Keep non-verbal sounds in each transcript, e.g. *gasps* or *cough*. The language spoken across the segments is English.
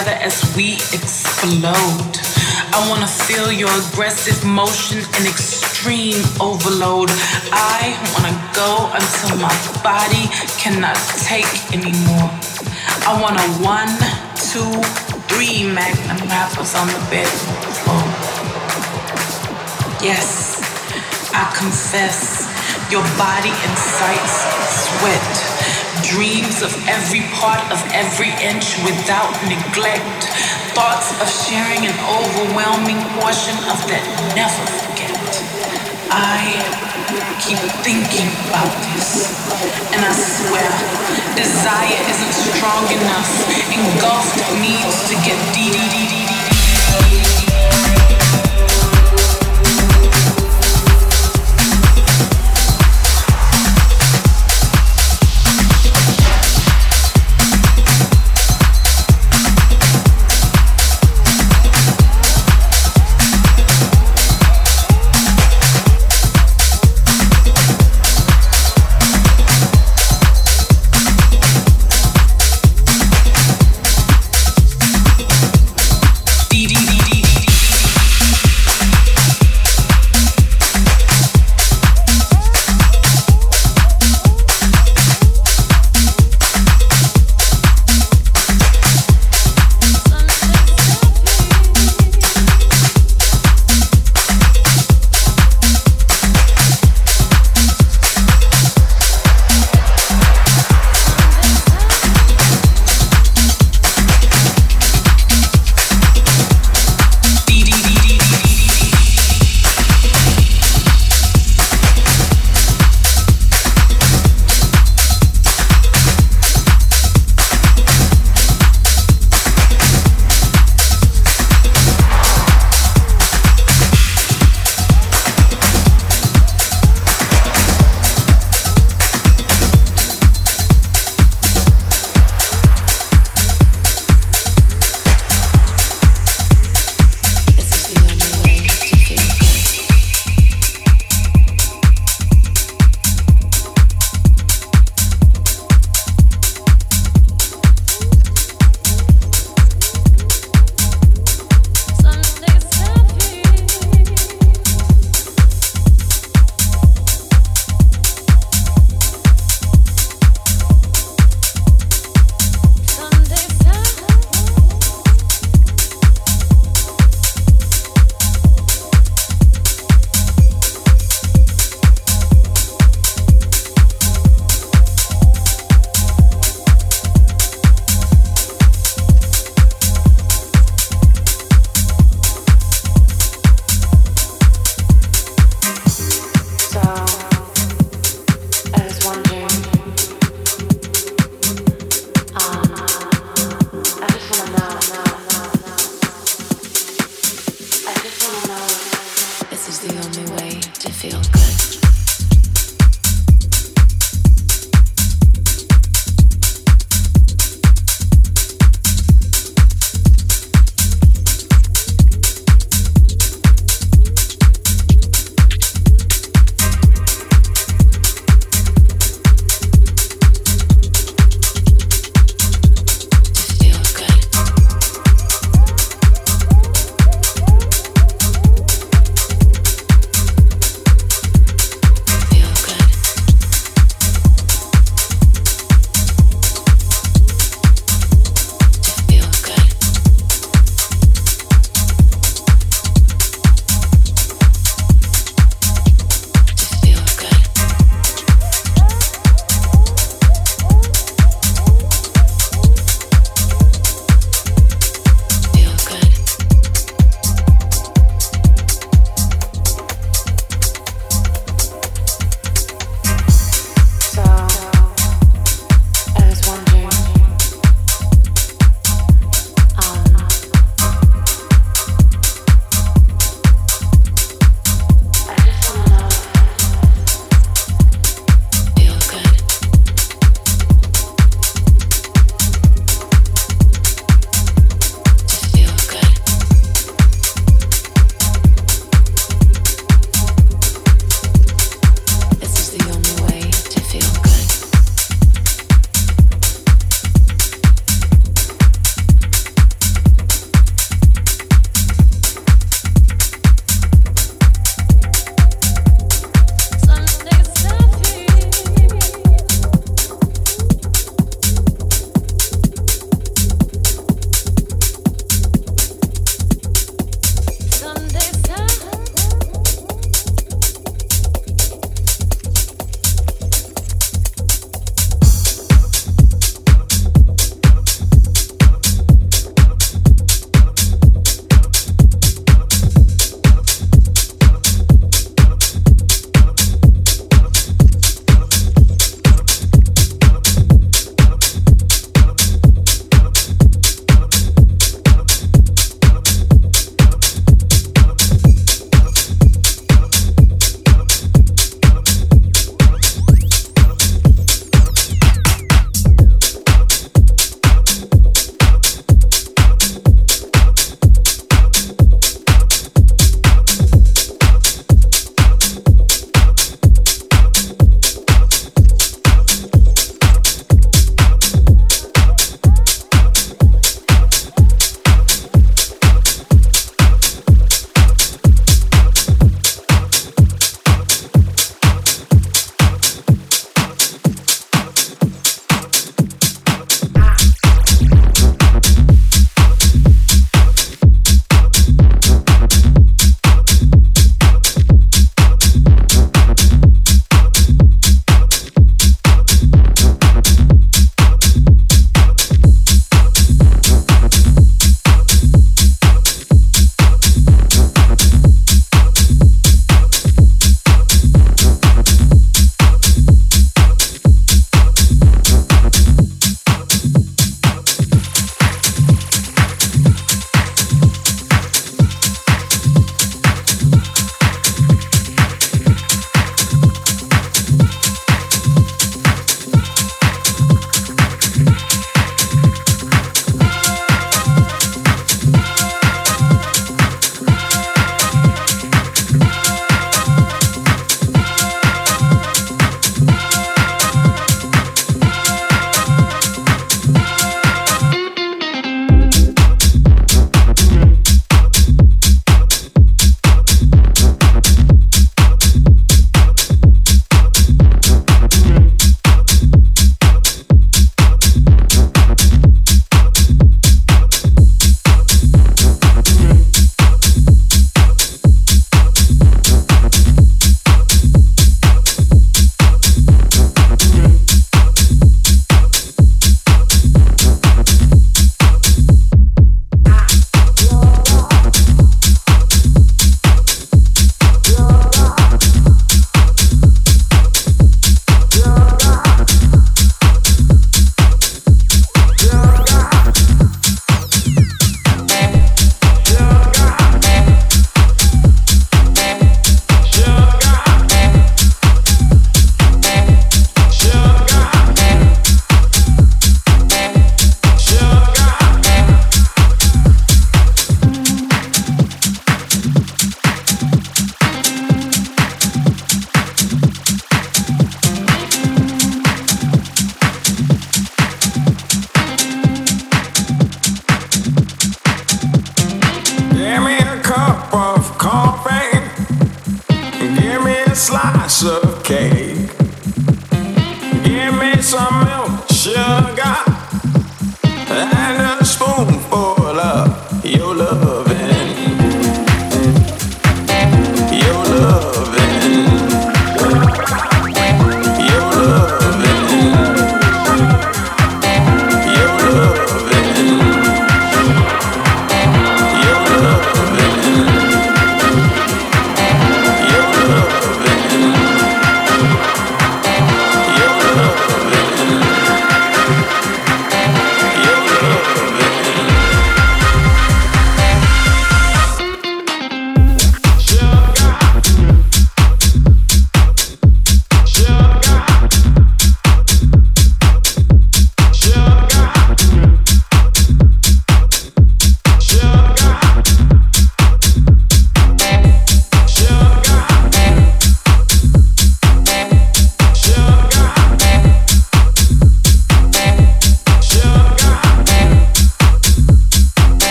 together as we explode. I wanna feel your aggressive motion and extreme overload. I wanna go until my body cannot take anymore. I want a one, two, three magnum wrappers on the bed floor. Yes, I confess, your body incites sweat, dreams of every part of every inch without neglect, thoughts of sharing an overwhelming portion of that never forget. I keep thinking about this, and I swear, desire isn't strong enough. Engulfed needs to get deep, deep, deep, deep.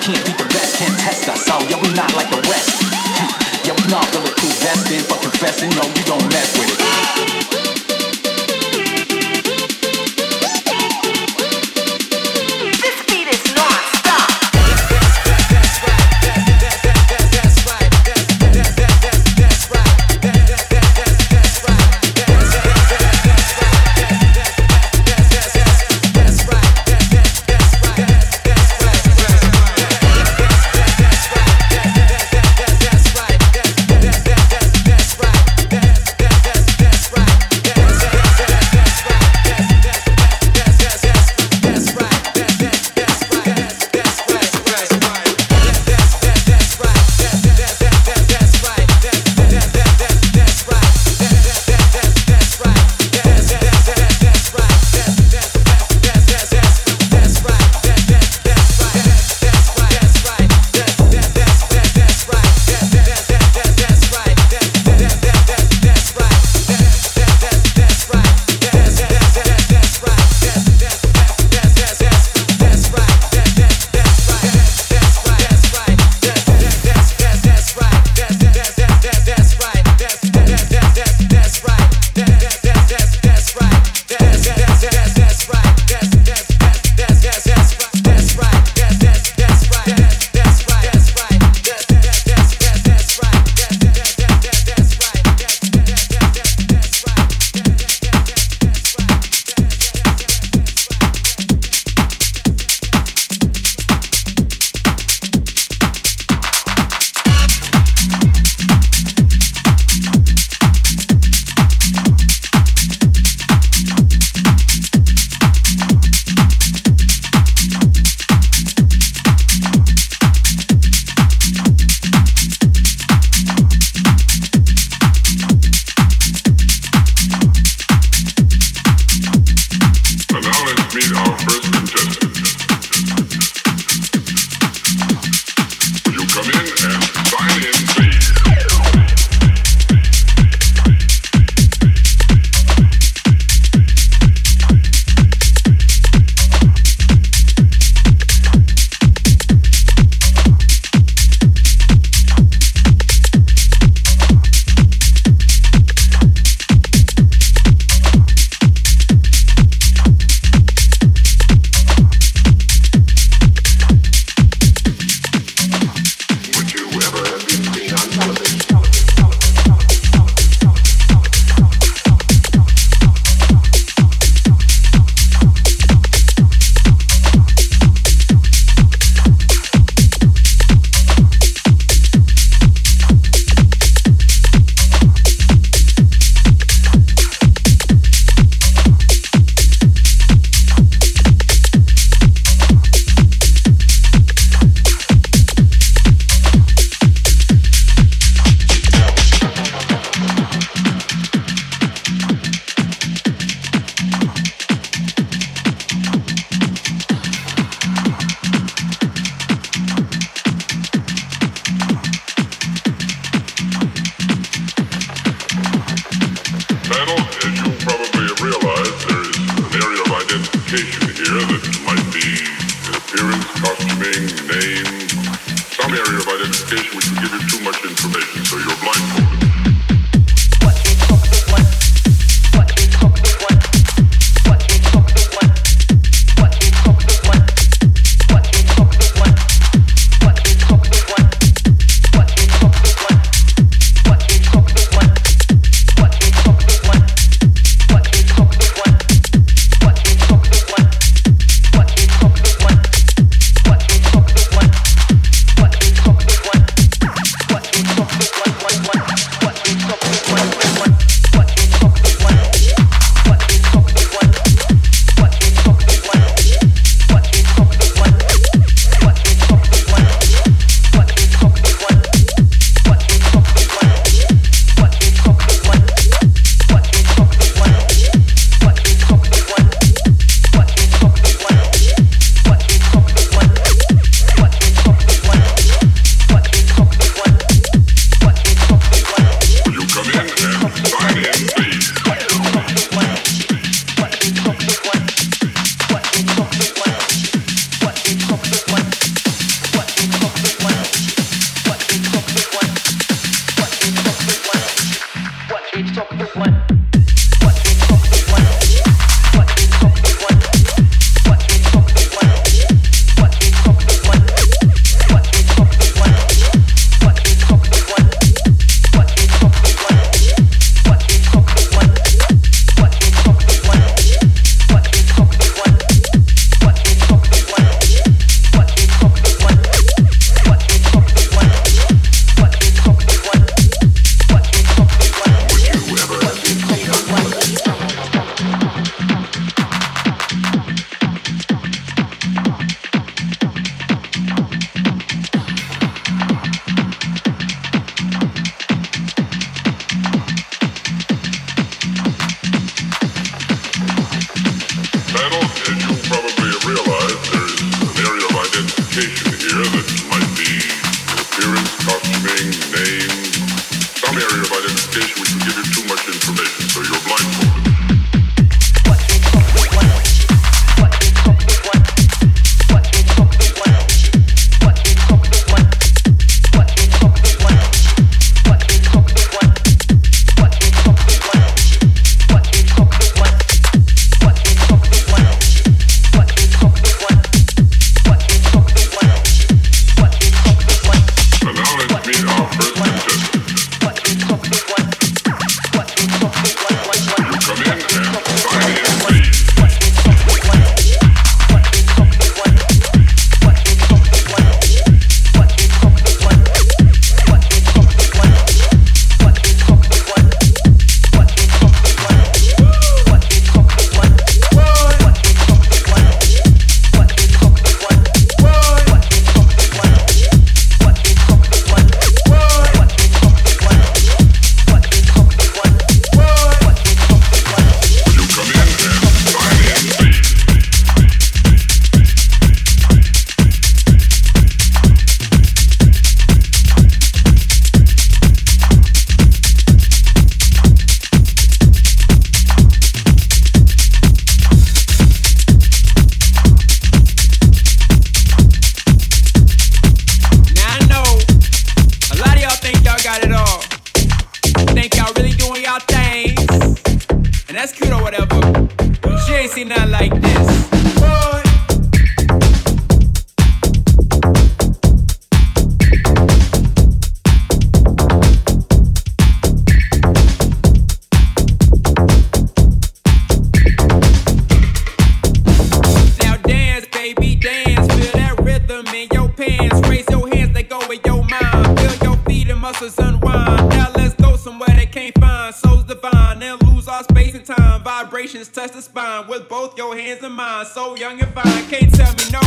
can't beat the best, can't test us. Oh, yeah, we not like the rest. Hmm. yeah, we not really cool vested, but confessing, no, you don't mess with it. vibrations touch the spine with both your hands and mine. So young and fine, can't tell me no.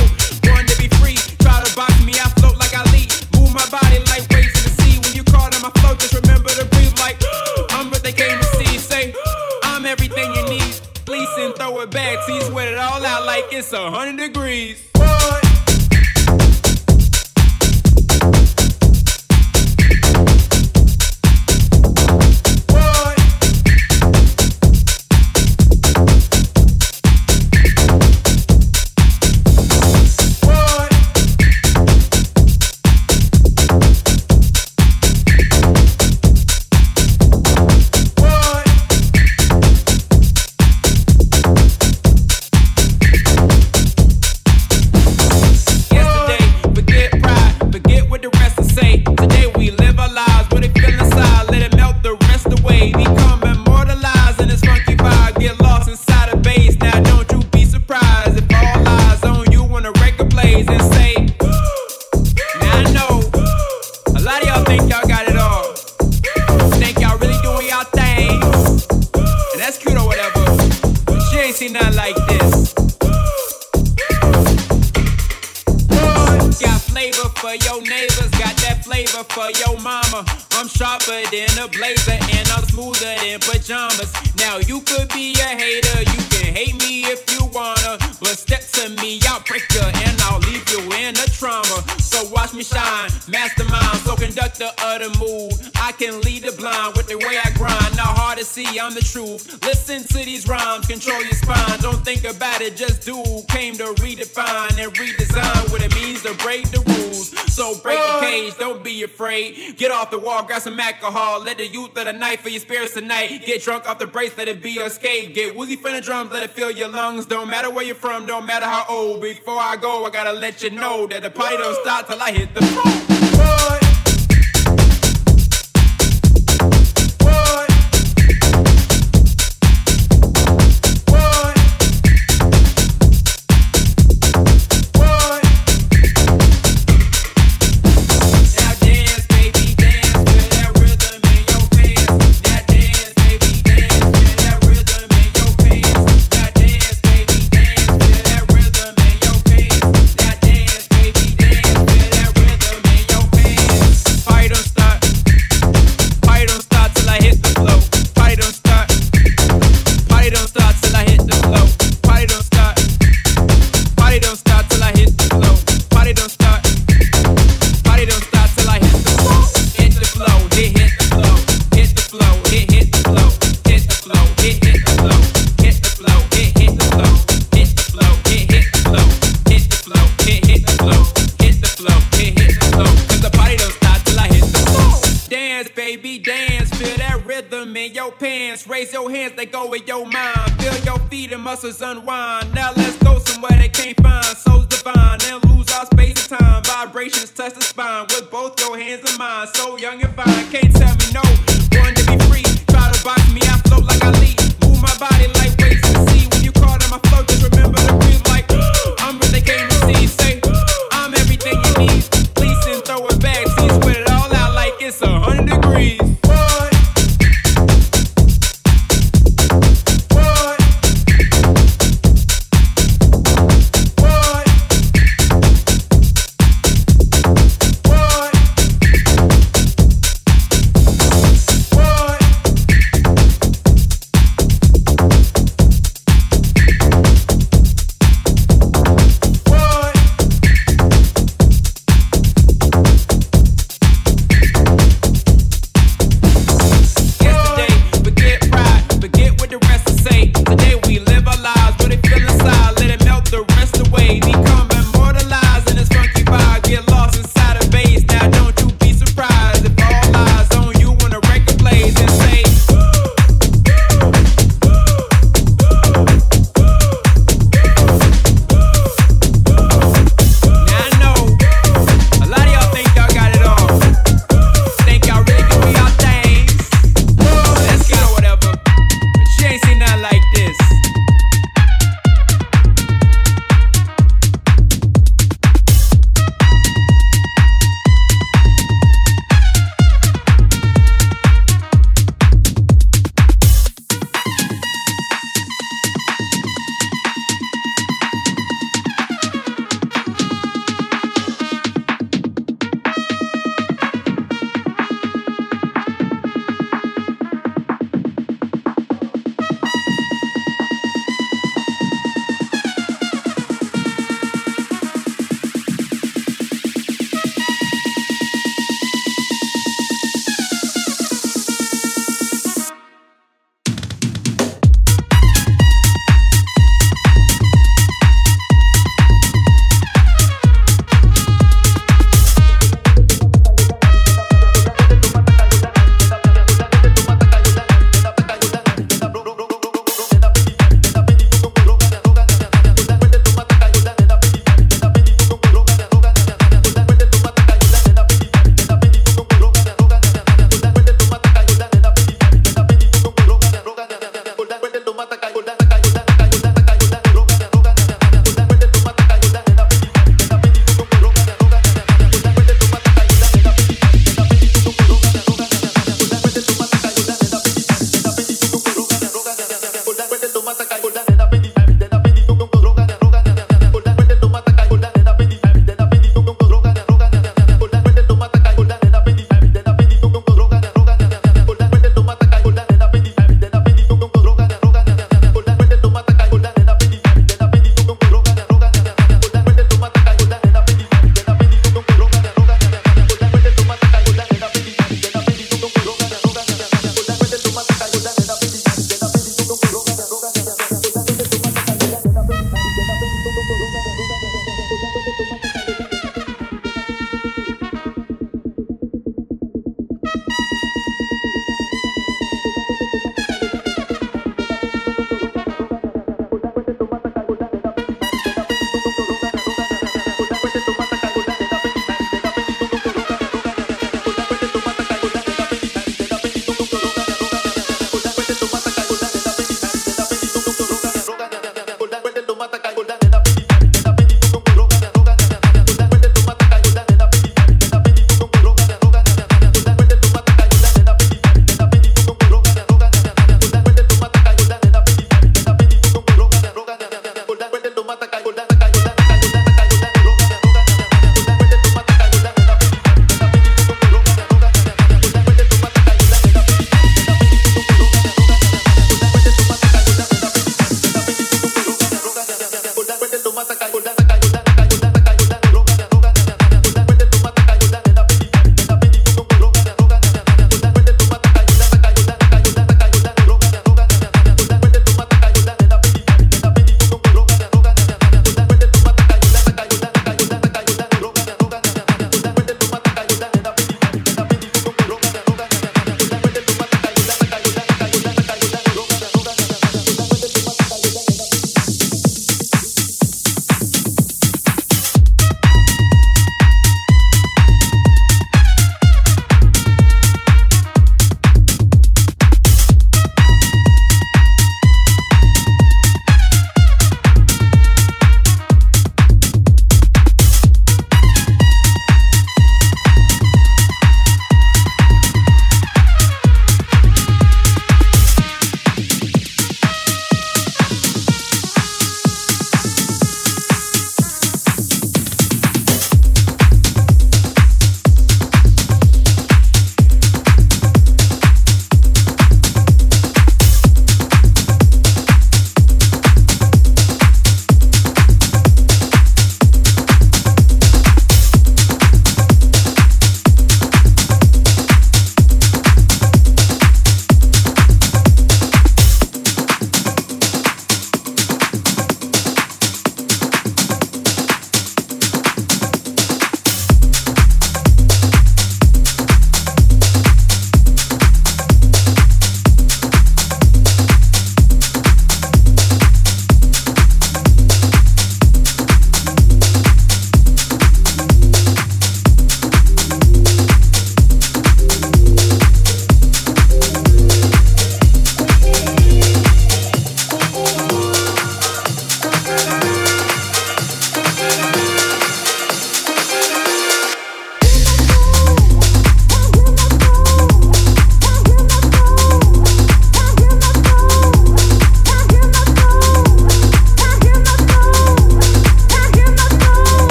Born to be free, try to box me, I float like I leap. Move my body like waves in the sea. When you call them, I float. Just remember to breathe like *gasps* I'm what they came to see. Say *gasps* I'm everything you need. Please and throw it back. See, sweat it all out like it's a hundred degrees. Boy. than a blazer, and I'm smoother than pajamas. Now you could be a hater, you can hate me if you wanna, but step to me, I'll break you, and I'll leave you in a trauma. So watch me shine, mastermind conductor of the mood, I can lead the blind with the way I grind. Not hard to see, I'm the truth. Listen to these rhymes, control your spine. Don't think about it, just do. Came to redefine and redesign what it means to break the rules. So break the cage, don't be afraid. Get off the wall, grab some alcohol. Let the youth of the night for your spirits tonight. Get drunk off the brace, let it be your escape. Get woozy from the drums, let it fill your lungs. Don't matter where you're from, don't matter how old. Before I go, I gotta let you know that the party don't stop till I hit the floor.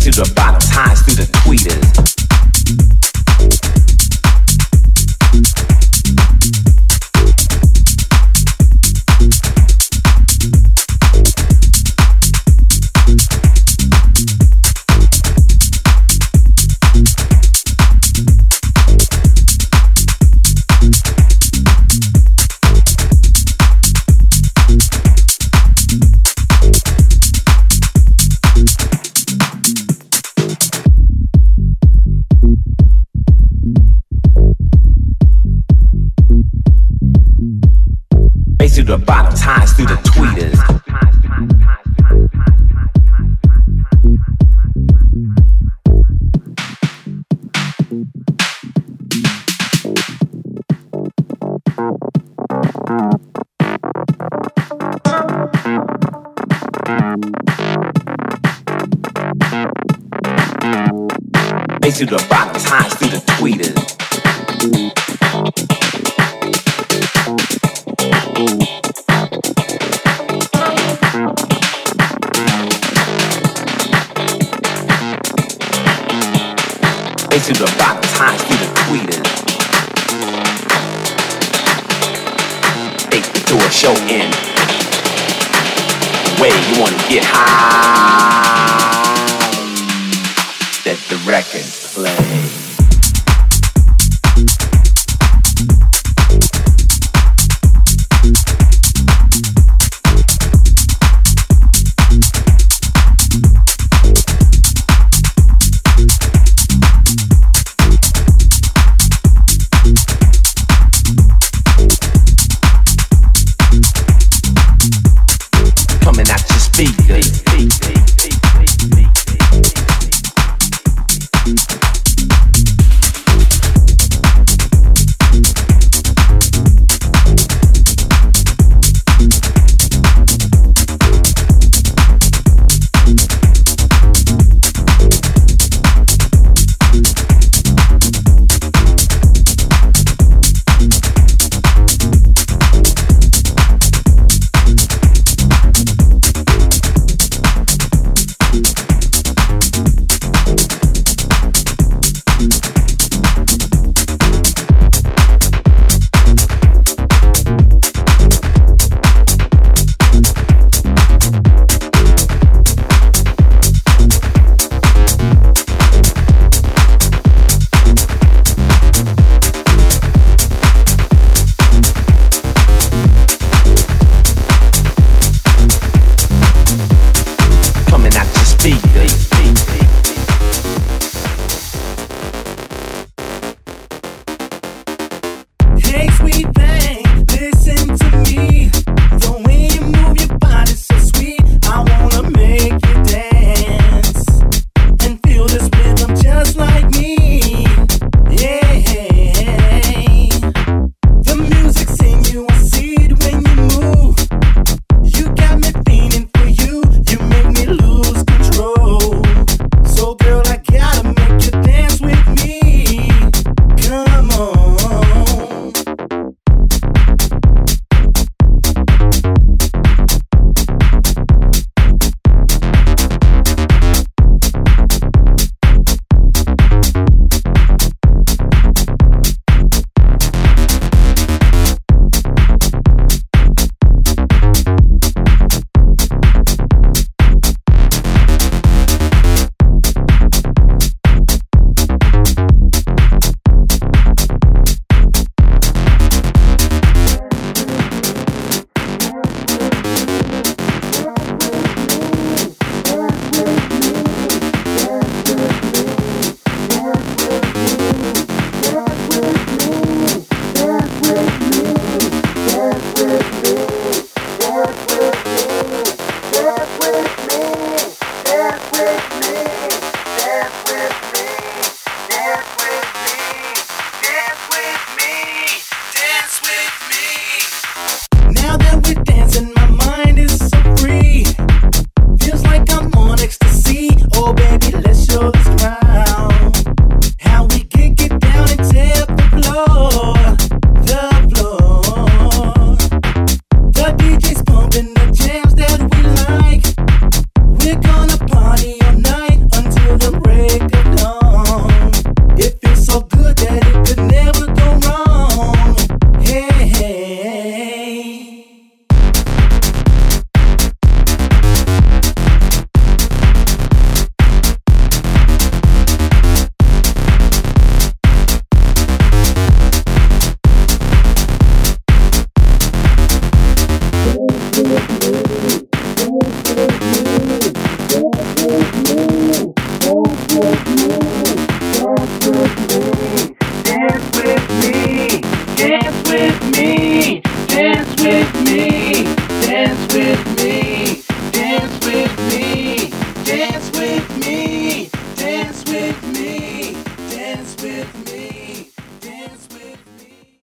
through the bottoms, highs through the tweeters. The bottom, highs through the tweeters. Bass to the bottom, highs through the tweeters. Bass to the bottom, highs through the tweeters. Take the door, show in. Way you wanna get high. Let the record play. Coming out your speakers.